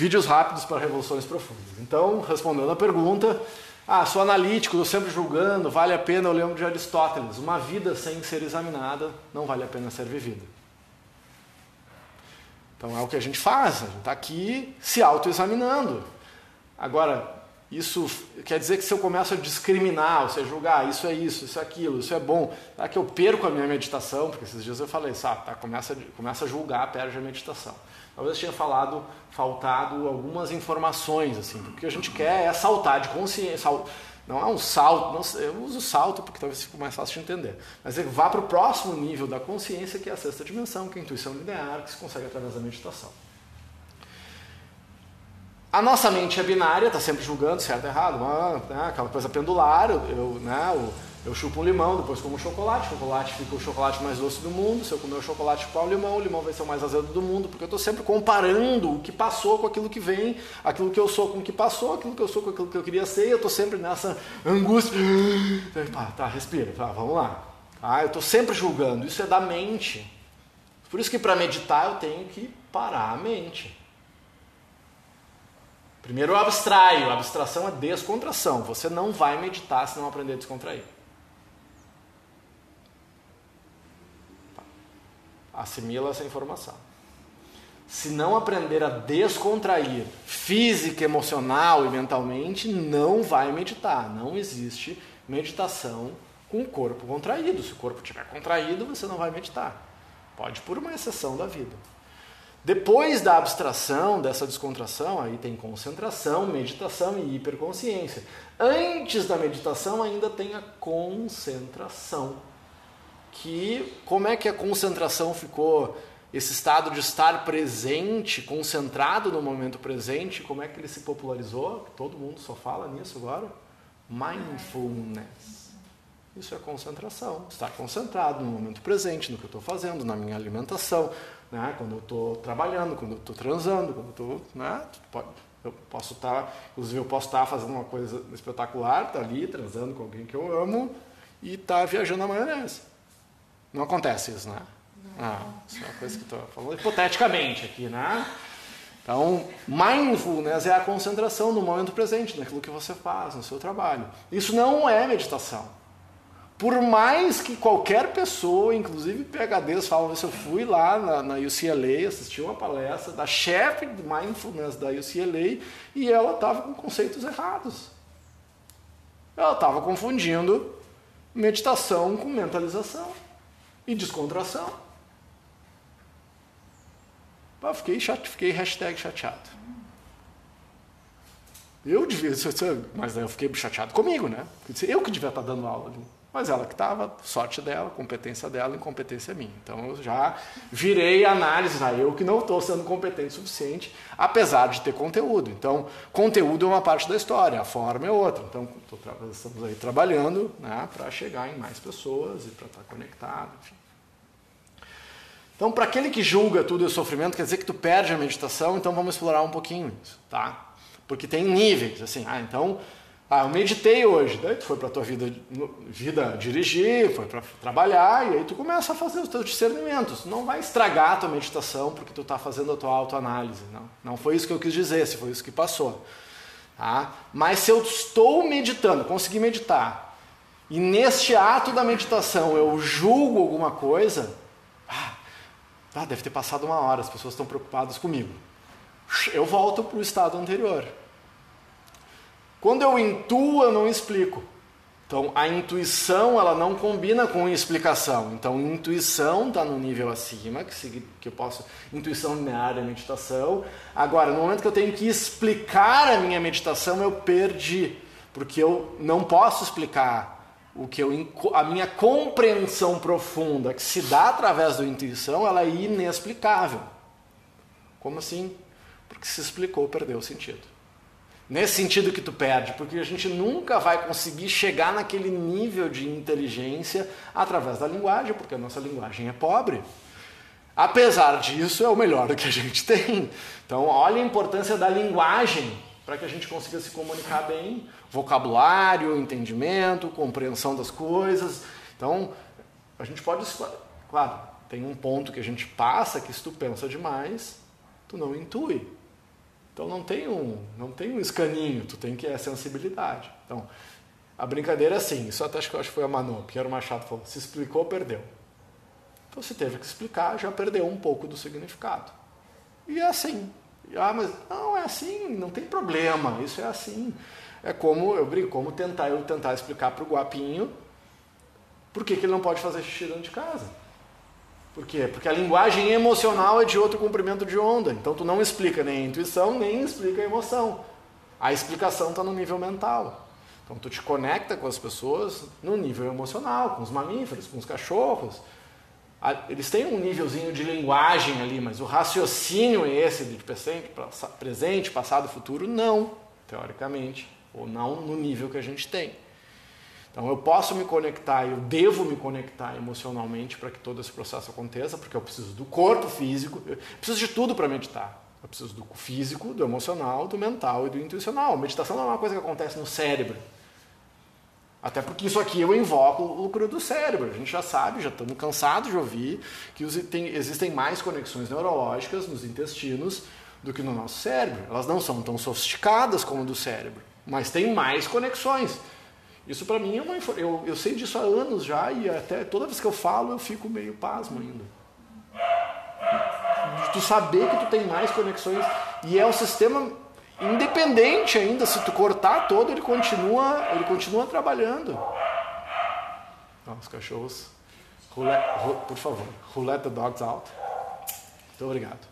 Vídeos rápidos para revoluções profundas. Então, respondendo a pergunta, ah, sou analítico, estou sempre julgando, vale a pena, eu lembro de Aristóteles, uma vida sem ser examinada não vale a pena ser vivida. Então é o que a gente faz, a gente está aqui se autoexaminando. Agora, isso quer dizer que se eu começo a discriminar, ou seja, julgar, isso é isso, isso é aquilo, isso é bom, será que eu perco a minha meditação? Porque esses dias eu falei, sabe, tá, começa, começa a julgar, perde a meditação. Talvez eu tenha falado, faltado algumas informações, assim, porque o que a gente quer é saltar de consciência, não é um salto, não, eu uso salto porque talvez fique mais fácil de entender, mas é vá para o próximo nível da consciência, que é a sexta dimensão, que é a intuição linear, que se consegue através da meditação. A nossa mente é binária, está sempre julgando certo e errado, uma, né, aquela coisa pendular, eu, né, eu, eu chupo um limão, depois como chocolate, o chocolate fica o chocolate mais doce do mundo, se eu comer o chocolate chupar o limão, o limão vai ser o mais azedo do mundo, porque eu estou sempre comparando o que passou com aquilo que vem, aquilo que eu sou com o que passou, aquilo que eu sou com aquilo que eu queria ser, eu estou sempre nessa angústia. Tá, tá respira, tá, vamos lá. Ah, eu estou sempre julgando, isso é da mente. Por isso que para meditar eu tenho que parar a mente. Primeiro eu abstraio, a abstração é descontração. Você não vai meditar se não aprender a descontrair. Assimila essa informação. Se não aprender a descontrair física, emocional e mentalmente, não vai meditar. Não existe meditação com o corpo contraído. Se o corpo estiver contraído, você não vai meditar. Pode por uma exceção da vida. Depois da abstração, dessa descontração, aí tem concentração, meditação e hiperconsciência. Antes da meditação ainda tem a concentração. Que como é que a concentração ficou esse estado de estar presente, concentrado no momento presente, como é que ele se popularizou? Todo mundo só fala nisso agora. Mindfulness. Isso é concentração, estar concentrado no momento presente, no que eu estou fazendo, na minha alimentação, né? quando eu estou trabalhando, quando eu estou transando, quando eu estou. Né? Eu posso estar, tá, inclusive, eu posso estar tá fazendo uma coisa espetacular, estar tá ali transando com alguém que eu amo e estar viajando na maionese. Não acontece isso, né? Ah, isso é uma coisa que estou falando hipoteticamente aqui, né? Então, mindfulness é a concentração no momento presente, naquilo que você faz, no seu trabalho. Isso não é meditação. Por mais que qualquer pessoa, inclusive PHDs, falam isso, eu fui lá na, na UCLA, assisti uma palestra da chefe de mindfulness da UCLA e ela estava com conceitos errados. Ela estava confundindo meditação com mentalização e descontração. Eu fiquei, chate, fiquei hashtag chateado. Eu devia, mas eu fiquei chateado comigo, né? Eu que devia estar dando aula ali. Mas ela que estava, sorte dela, competência dela, incompetência minha. Então eu já virei análise, né? eu que não estou sendo competente o suficiente, apesar de ter conteúdo. Então, conteúdo é uma parte da história, a forma é outra. Então, estamos aí trabalhando né, para chegar em mais pessoas e para estar tá conectado. Enfim. Então, para aquele que julga tudo o sofrimento, quer dizer que tu perde a meditação, então vamos explorar um pouquinho isso, tá? Porque tem níveis, assim, ah, então ah, eu meditei hoje. Daí tu foi para tua vida, vida dirigir, foi para trabalhar, e aí tu começa a fazer os teus discernimentos. Não vai estragar a tua meditação porque tu está fazendo a tua autoanálise. Não. não foi isso que eu quis dizer, se foi isso que passou. Tá? Mas se eu estou meditando, consegui meditar, e neste ato da meditação eu julgo alguma coisa, ah, ah deve ter passado uma hora, as pessoas estão preocupadas comigo. Eu volto para o estado anterior. Quando eu intuo, eu não explico. Então, a intuição ela não combina com explicação. Então, intuição está no nível acima, que, que eu posso. Intuição linear é meditação. Agora, no momento que eu tenho que explicar a minha meditação, eu perdi. Porque eu não posso explicar o que eu, a minha compreensão profunda, que se dá através da intuição, ela é inexplicável. Como assim? Porque se explicou, perdeu o sentido. Nesse sentido que tu perde, porque a gente nunca vai conseguir chegar naquele nível de inteligência através da linguagem, porque a nossa linguagem é pobre. Apesar disso, é o melhor que a gente tem. Então, olha a importância da linguagem para que a gente consiga se comunicar bem, vocabulário, entendimento, compreensão das coisas. Então, a gente pode, claro, tem um ponto que a gente passa que se tu pensa demais, tu não intui. Então não tem um, não tem um escaninho, tu tem que é sensibilidade. Então, a brincadeira é assim, isso até acho que, acho foi a Manu, Piero Machado falou, se explicou, perdeu. Então se teve que explicar, já perdeu um pouco do significado. E é assim. Ah, mas não, é assim, não tem problema, isso é assim. É como, eu brinco, como tentar eu tentar explicar para o guapinho por que, que ele não pode fazer xixi dentro de casa. Por quê? Porque a linguagem emocional é de outro comprimento de onda. Então tu não explica nem a intuição, nem explica a emoção. A explicação está no nível mental. Então tu te conecta com as pessoas no nível emocional, com os mamíferos, com os cachorros. Eles têm um nívelzinho de linguagem ali, mas o raciocínio é esse de presente, passado, futuro, não, teoricamente, ou não no nível que a gente tem. Então eu posso me conectar, eu devo me conectar emocionalmente para que todo esse processo aconteça, porque eu preciso do corpo físico, eu preciso de tudo para meditar. Eu preciso do físico, do emocional, do mental e do intuicional. Meditação não é uma coisa que acontece no cérebro. Até porque isso aqui eu invoco o lucro do cérebro. A gente já sabe, já estamos cansados de ouvir que tem, existem mais conexões neurológicas nos intestinos do que no nosso cérebro. Elas não são tão sofisticadas como do cérebro, mas tem mais conexões. Isso para mim é uma eu, eu sei disso há anos já e até toda vez que eu falo eu fico meio pasmo ainda. De tu saber que tu tem mais conexões e é o sistema independente ainda, se tu cortar todo, ele continua, ele continua trabalhando. os cachorros, por favor, let the dogs out? Muito obrigado.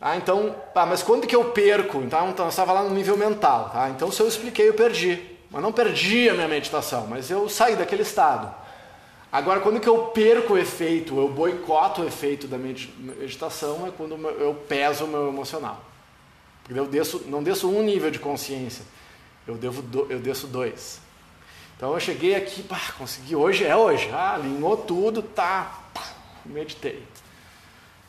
Ah, então, ah, mas quando que eu perco? Então, então eu estava lá no nível mental, tá? Então se eu expliquei, eu perdi. Mas não perdi a minha meditação, mas eu saí daquele estado. Agora, quando que eu perco o efeito, eu boicoto o efeito da meditação, é quando eu peso o meu emocional. Porque eu desço, não desço um nível de consciência, eu, devo do, eu desço dois. Então eu cheguei aqui, pá, consegui, hoje é hoje, ah, alinhou tudo, tá, pá, meditei.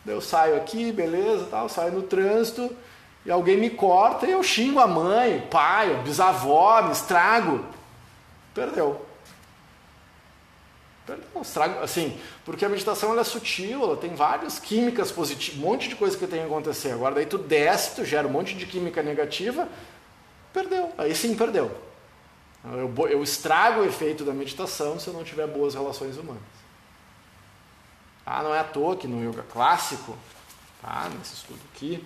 Eu saio aqui, beleza, tal, saio no trânsito, e alguém me corta e eu xingo a mãe, o pai, o bisavó, me estrago. Perdeu. Perdeu, estrago, assim, porque a meditação ela é sutil, ela tem várias químicas positivas, um monte de coisa que tem que acontecer. Agora daí tu desce, tu gera um monte de química negativa, perdeu. Aí sim perdeu. Eu, eu estrago o efeito da meditação se eu não tiver boas relações humanas. Ah, não é à toa que no yoga clássico, tá, nesse estudo aqui,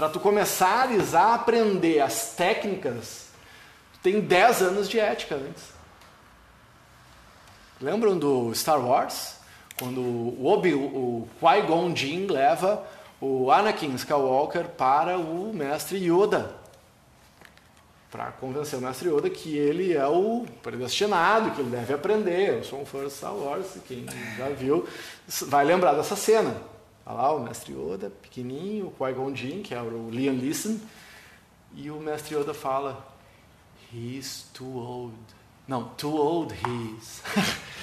para tu começares a aprender as técnicas, tem 10 anos de ética antes. Lembram do Star Wars? Quando o, Obi, o Qui-Gon Jinn leva o Anakin Skywalker para o mestre Yoda. Para convencer o mestre Yoda que ele é o predestinado, que ele deve aprender. Eu sou um fã de Star Wars, quem já viu vai lembrar dessa cena. Lá o mestre Yoda, pequenininho, o Qui-Gon Jinn, que é o Liam Neeson, e o mestre Yoda fala, He's too old. Não, too old he is.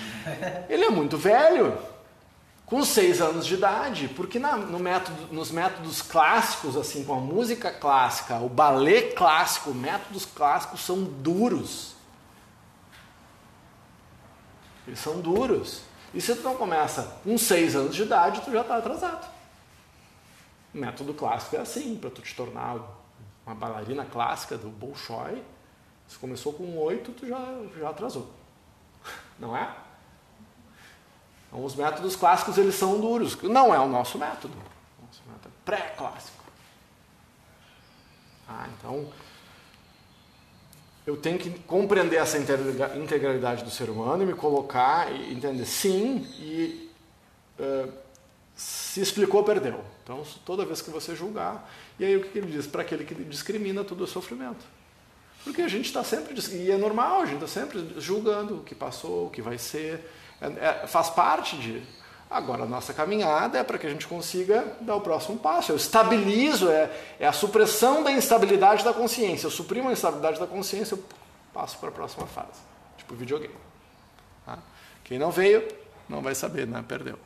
Ele é muito velho, com seis anos de idade, porque na, no método, nos métodos clássicos, assim, com a música clássica, o balé clássico, métodos clássicos são duros. Eles são duros. E se tu não começa com 6 anos de idade, tu já está atrasado. O método clássico é assim, para tu te tornar uma bailarina clássica do Bolshoi, se começou com 8, tu já, já atrasou. Não é? Então, os métodos clássicos eles são duros. Não é o nosso método. O nosso método é pré-clássico. Ah, então eu tenho que compreender essa integralidade do ser humano e me colocar e entender sim e uh, se explicou, perdeu. Então, toda vez que você julgar, e aí o que ele diz? Para aquele que discrimina, tudo é sofrimento. Porque a gente está sempre, e é normal, a gente está sempre julgando o que passou, o que vai ser, é, é, faz parte de, Agora, a nossa caminhada é para que a gente consiga dar o próximo passo. Eu estabilizo, é, é a supressão da instabilidade da consciência. Eu suprimo a instabilidade da consciência, eu passo para a próxima fase. Tipo videogame. Tá? Quem não veio, não vai saber, né? Perdeu.